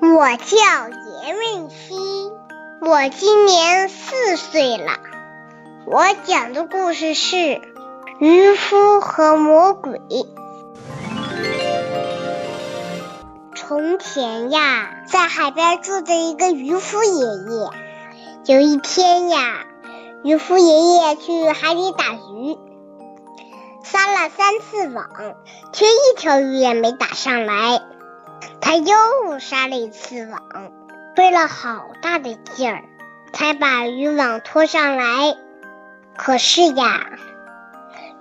我叫严润熙，我今年四岁了。我讲的故事是《渔夫和魔鬼》。从前呀，在海边住着一个渔夫爷爷。有一天呀，渔夫爷爷去海里打鱼，撒了三次网，却一条鱼也没打上来。他又撒了一次网，费了好大的劲儿，才把渔网拖上来。可是呀，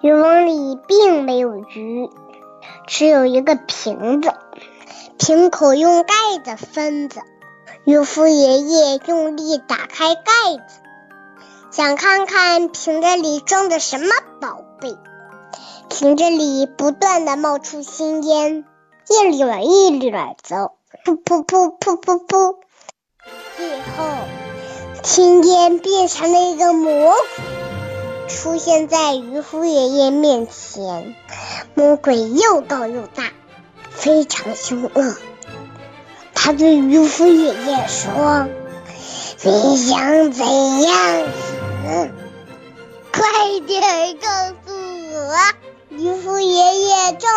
渔网里并没有鱼，只有一个瓶子，瓶口用盖子封着。渔夫爷爷用力打开盖子，想看看瓶子里装的什么宝贝。瓶子里不断的冒出青烟。一缕一缕走，噗噗噗噗噗噗，最后青烟变成了一个魔鬼，出现在渔夫爷爷面前。魔鬼又高又大，非常凶恶。他对渔夫爷爷说：“你想怎样死？快点告诉！”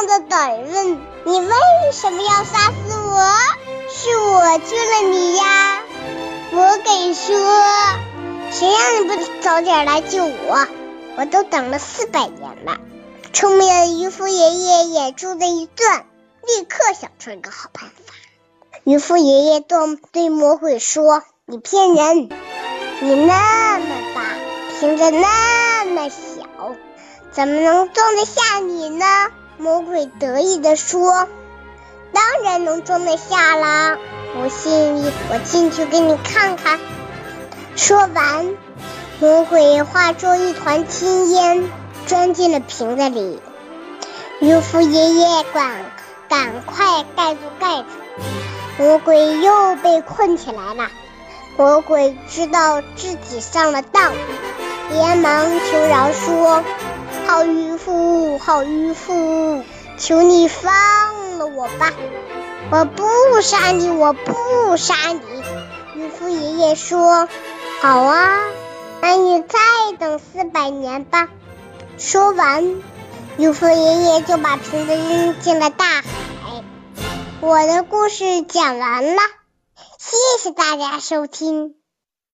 爷壮着胆问：“你为什么要杀死我？是我救了你呀！”魔鬼说：“谁让你不早点来救我？我都等了四百年了。”聪明的渔夫爷爷眼珠子一转，立刻想出一个好办法。渔夫爷爷对对魔鬼说：“你骗人！你那么大，瓶子那么小。”怎么能装得下你呢？魔鬼得意地说：“当然能装得下啦！不信，我进去给你看看。”说完，魔鬼化作一团青烟，钻进了瓶子里。渔夫爷爷赶赶快盖住盖子，魔鬼又被困起来了。魔鬼知道自己上了当，连忙求饶说。好渔夫，好渔夫，求你放了我吧！我不杀你，我不杀你。渔夫爷爷说：“好啊，那你再等四百年吧。”说完，渔夫爷爷就把瓶子扔进了大海。我的故事讲完了，谢谢大家收听。